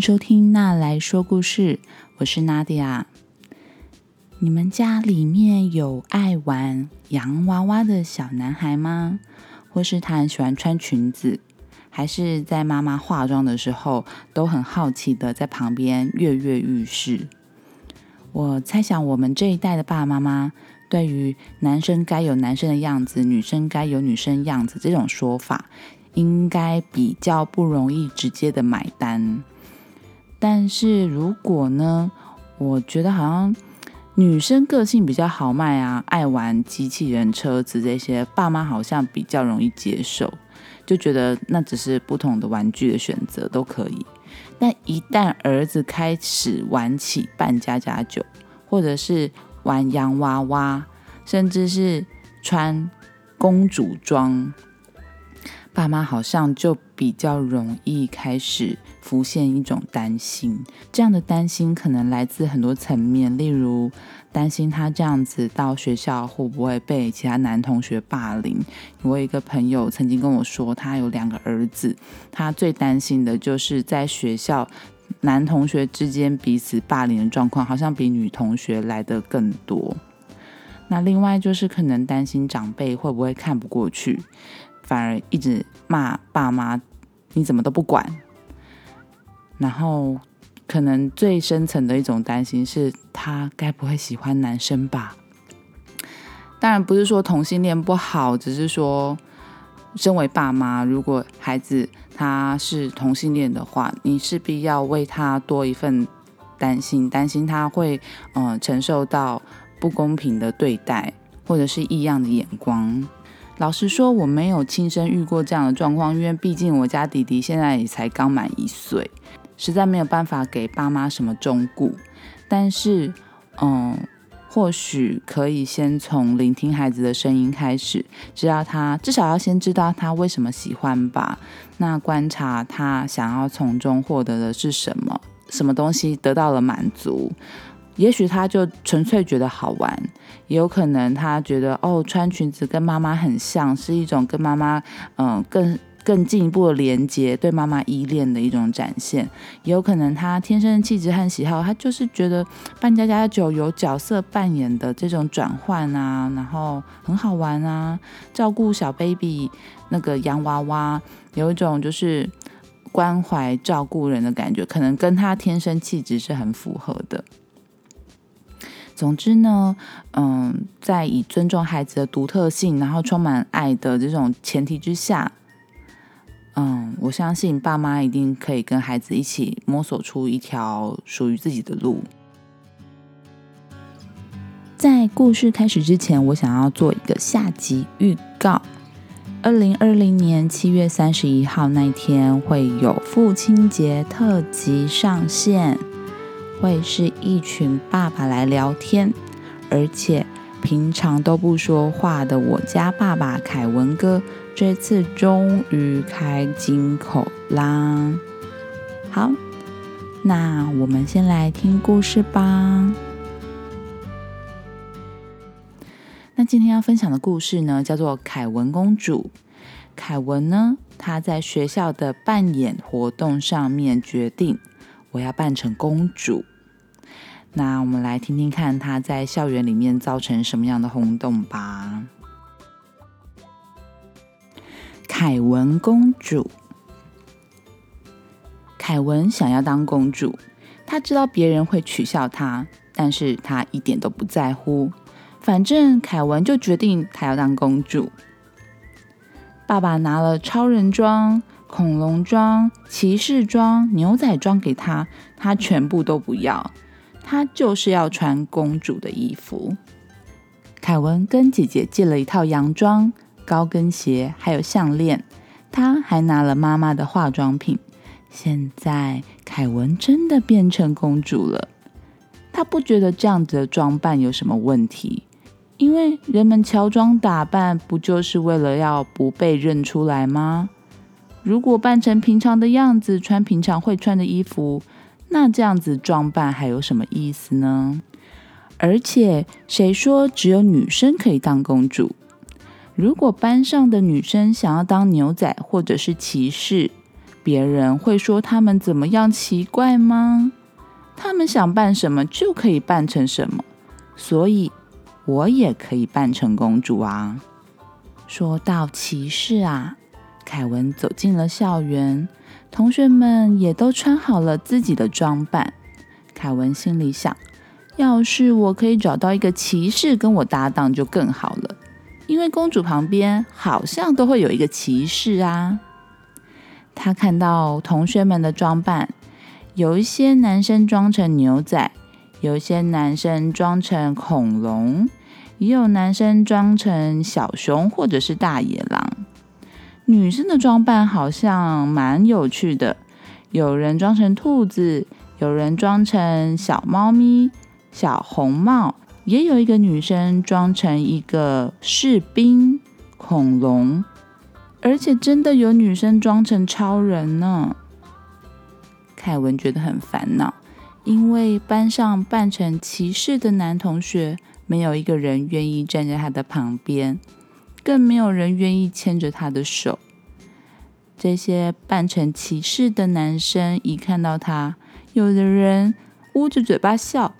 收听《娜来说故事》，我是娜迪亚。你们家里面有爱玩洋娃娃的小男孩吗？或是他很喜欢穿裙子，还是在妈妈化妆的时候都很好奇的在旁边跃跃欲试？我猜想，我们这一代的爸爸妈妈对于男生该有男生的样子，女生该有女生样子这种说法，应该比较不容易直接的买单。但是如果呢，我觉得好像女生个性比较豪迈啊，爱玩机器人、车子这些，爸妈好像比较容易接受，就觉得那只是不同的玩具的选择都可以。但一旦儿子开始玩起扮家家酒，或者是玩洋娃娃，甚至是穿公主装，爸妈好像就比较容易开始浮现一种担心。这样的担心可能来自很多层面，例如担心他这样子到学校会不会被其他男同学霸凌。我有一个朋友曾经跟我说，他有两个儿子，他最担心的就是在学校男同学之间彼此霸凌的状况，好像比女同学来的更多。那另外就是可能担心长辈会不会看不过去。反而一直骂爸妈，你怎么都不管？然后可能最深层的一种担心是，他该不会喜欢男生吧？当然不是说同性恋不好，只是说，身为爸妈，如果孩子他是同性恋的话，你势必要为他多一份担心，担心他会嗯承受到不公平的对待，或者是异样的眼光。老实说，我没有亲身遇过这样的状况，因为毕竟我家弟弟现在也才刚满一岁，实在没有办法给爸妈什么忠顾。但是，嗯，或许可以先从聆听孩子的声音开始，知道他至少要先知道他为什么喜欢吧。那观察他想要从中获得的是什么，什么东西得到了满足。也许他就纯粹觉得好玩，也有可能他觉得哦，穿裙子跟妈妈很像，是一种跟妈妈嗯更更进一步的连接，对妈妈依恋的一种展现。也有可能他天生的气质和喜好，他就是觉得扮家家酒有角色扮演的这种转换啊，然后很好玩啊，照顾小 baby 那个洋娃娃，有一种就是关怀照顾人的感觉，可能跟他天生气质是很符合的。总之呢，嗯，在以尊重孩子的独特性，然后充满爱的这种前提之下，嗯，我相信爸妈一定可以跟孩子一起摸索出一条属于自己的路。在故事开始之前，我想要做一个下集预告：二零二零年七月三十一号那天会有父亲节特辑上线。会是一群爸爸来聊天，而且平常都不说话的我家爸爸凯文哥，这次终于开金口啦！好，那我们先来听故事吧。那今天要分享的故事呢，叫做《凯文公主》。凯文呢，他在学校的扮演活动上面决定。我要扮成公主，那我们来听听看她在校园里面造成什么样的轰动吧。凯文公主，凯文想要当公主，他知道别人会取笑他，但是他一点都不在乎。反正凯文就决定他要当公主。爸爸拿了超人装。恐龙装、骑士装、牛仔装给他，他全部都不要。他就是要穿公主的衣服。凯文跟姐姐借了一套洋装、高跟鞋，还有项链。他还拿了妈妈的化妆品。现在凯文真的变成公主了。他不觉得这样子的装扮有什么问题，因为人们乔装打扮不就是为了要不被认出来吗？如果扮成平常的样子，穿平常会穿的衣服，那这样子装扮还有什么意思呢？而且，谁说只有女生可以当公主？如果班上的女生想要当牛仔或者是骑士，别人会说他们怎么样奇怪吗？他们想扮什么就可以扮成什么，所以我也可以扮成公主啊。说到骑士啊，凯文走进了校园，同学们也都穿好了自己的装扮。凯文心里想：要是我可以找到一个骑士跟我搭档就更好了，因为公主旁边好像都会有一个骑士啊。他看到同学们的装扮，有一些男生装成牛仔，有一些男生装成恐龙。也有男生装成小熊或者是大野狼，女生的装扮好像蛮有趣的，有人装成兔子，有人装成小猫咪、小红帽，也有一个女生装成一个士兵、恐龙，而且真的有女生装成超人呢。凯文觉得很烦恼，因为班上扮成骑士的男同学。没有一个人愿意站在他的旁边，更没有人愿意牵着他的手。这些扮成骑士的男生一看到他，有的人捂着嘴巴笑，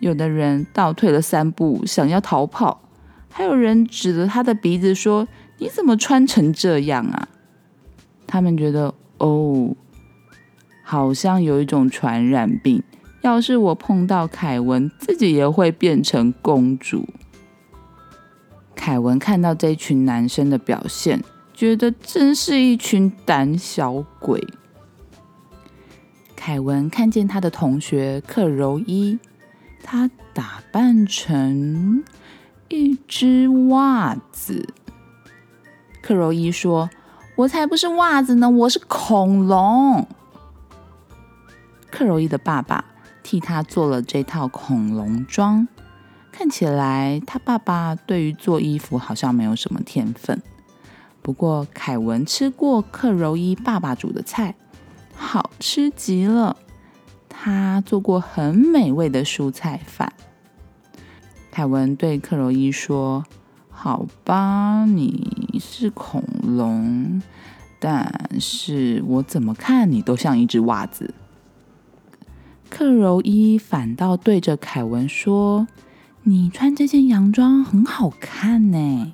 有的人倒退了三步想要逃跑，还有人指着他的鼻子说：“你怎么穿成这样啊？”他们觉得哦，好像有一种传染病。要是我碰到凯文，自己也会变成公主。凯文看到这群男生的表现，觉得真是一群胆小鬼。凯文看见他的同学克柔伊，他打扮成一只袜子。克柔伊说：“我才不是袜子呢，我是恐龙。”克柔伊的爸爸。替他做了这套恐龙装，看起来他爸爸对于做衣服好像没有什么天分。不过凯文吃过克柔伊爸爸煮的菜，好吃极了。他做过很美味的蔬菜饭。凯文对克柔伊说：“好吧，你是恐龙，但是我怎么看你都像一只袜子。”克柔伊反倒对着凯文说：“你穿这件洋装很好看呢。”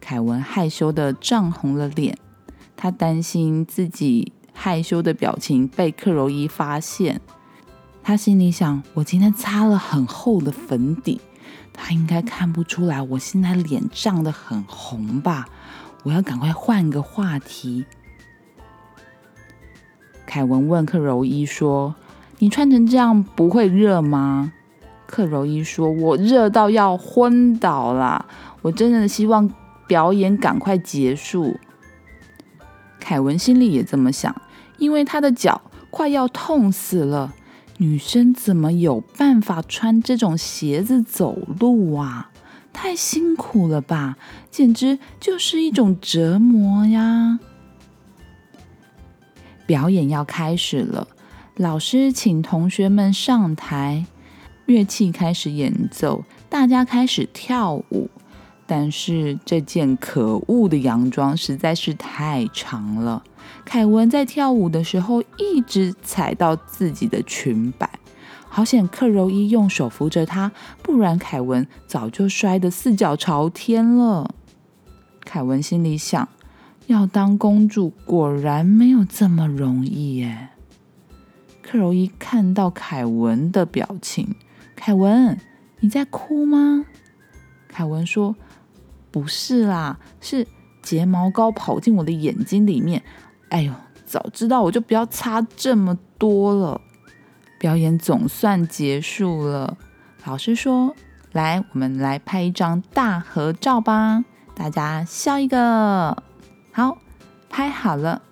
凯文害羞的涨红了脸，他担心自己害羞的表情被克柔伊发现。他心里想：“我今天擦了很厚的粉底，他应该看不出来我现在脸涨得很红吧？我要赶快换个话题。”凯文问克柔伊说。你穿成这样不会热吗？克柔伊说：“我热到要昏倒了，我真的希望表演赶快结束。”凯文心里也这么想，因为他的脚快要痛死了。女生怎么有办法穿这种鞋子走路啊？太辛苦了吧，简直就是一种折磨呀！表演要开始了。老师请同学们上台，乐器开始演奏，大家开始跳舞。但是这件可恶的洋装实在是太长了，凯文在跳舞的时候一直踩到自己的裙摆。好险，克柔伊用手扶着他，不然凯文早就摔得四脚朝天了。凯文心里想：要当公主果然没有这么容易耶。克柔伊看到凯文的表情，凯文，你在哭吗？凯文说：“不是啦，是睫毛膏跑进我的眼睛里面。哎呦，早知道我就不要擦这么多了。”表演总算结束了，老师说：“来，我们来拍一张大合照吧，大家笑一个。”好，拍好了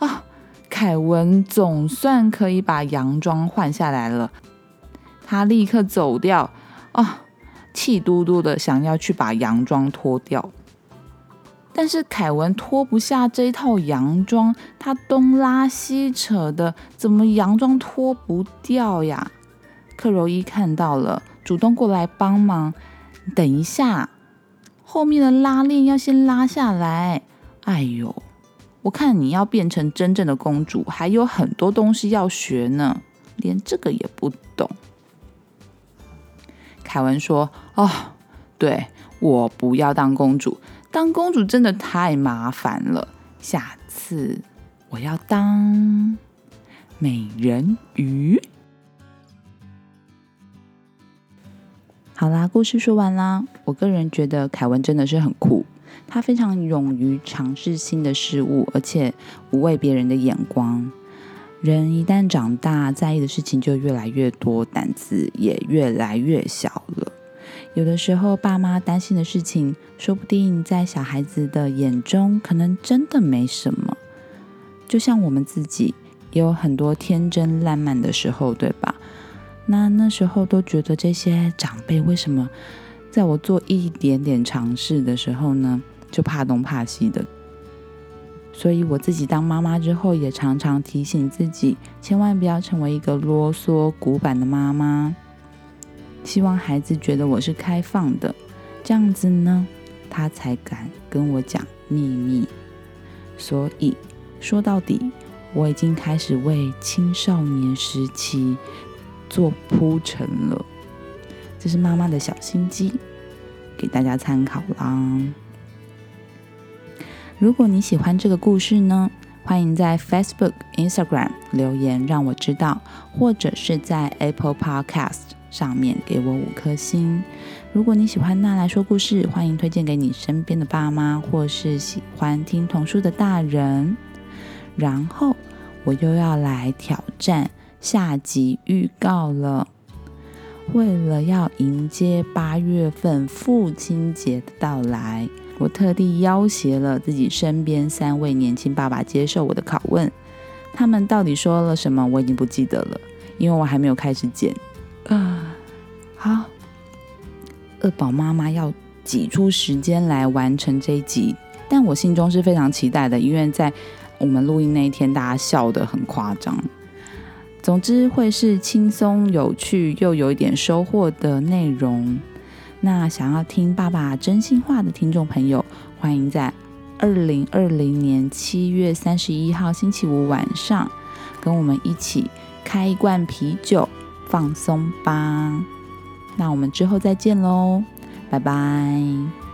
啊。凯文总算可以把洋装换下来了，他立刻走掉啊，气嘟嘟的想要去把洋装脱掉，但是凯文脱不下这套洋装，他东拉西扯的，怎么洋装脱不掉呀？克柔伊看到了，主动过来帮忙。等一下，后面的拉链要先拉下来。哎呦！我看你要变成真正的公主，还有很多东西要学呢，连这个也不懂。”凯文说：“哦，对我不要当公主，当公主真的太麻烦了。下次我要当美人鱼。”好啦，故事说完啦。我个人觉得凯文真的是很酷，他非常勇于尝试新的事物，而且不畏别人的眼光。人一旦长大，在意的事情就越来越多，胆子也越来越小了。有的时候，爸妈担心的事情，说不定在小孩子的眼中，可能真的没什么。就像我们自己，也有很多天真烂漫的时候，对吧？那那时候都觉得这些长辈为什么在我做一点点尝试的时候呢，就怕东怕西的。所以我自己当妈妈之后，也常常提醒自己，千万不要成为一个啰嗦、古板的妈妈。希望孩子觉得我是开放的，这样子呢，他才敢跟我讲秘密。所以说到底，我已经开始为青少年时期做铺陈了。这是妈妈的小心机，给大家参考啦。如果你喜欢这个故事呢，欢迎在 Facebook、Instagram 留言让我知道，或者是在 Apple Podcast 上面给我五颗星。如果你喜欢娜来说故事，欢迎推荐给你身边的爸妈，或是喜欢听童书的大人。然后我又要来挑战下集预告了。为了要迎接八月份父亲节的到来。我特地要挟了自己身边三位年轻爸爸接受我的拷问，他们到底说了什么，我已经不记得了，因为我还没有开始剪。啊，好，二宝妈妈要挤出时间来完成这一集，但我心中是非常期待的，因为在我们录音那一天，大家笑得很夸张。总之，会是轻松有趣又有一点收获的内容。那想要听爸爸真心话的听众朋友，欢迎在二零二零年七月三十一号星期五晚上，跟我们一起开一罐啤酒放松吧。那我们之后再见喽，拜拜。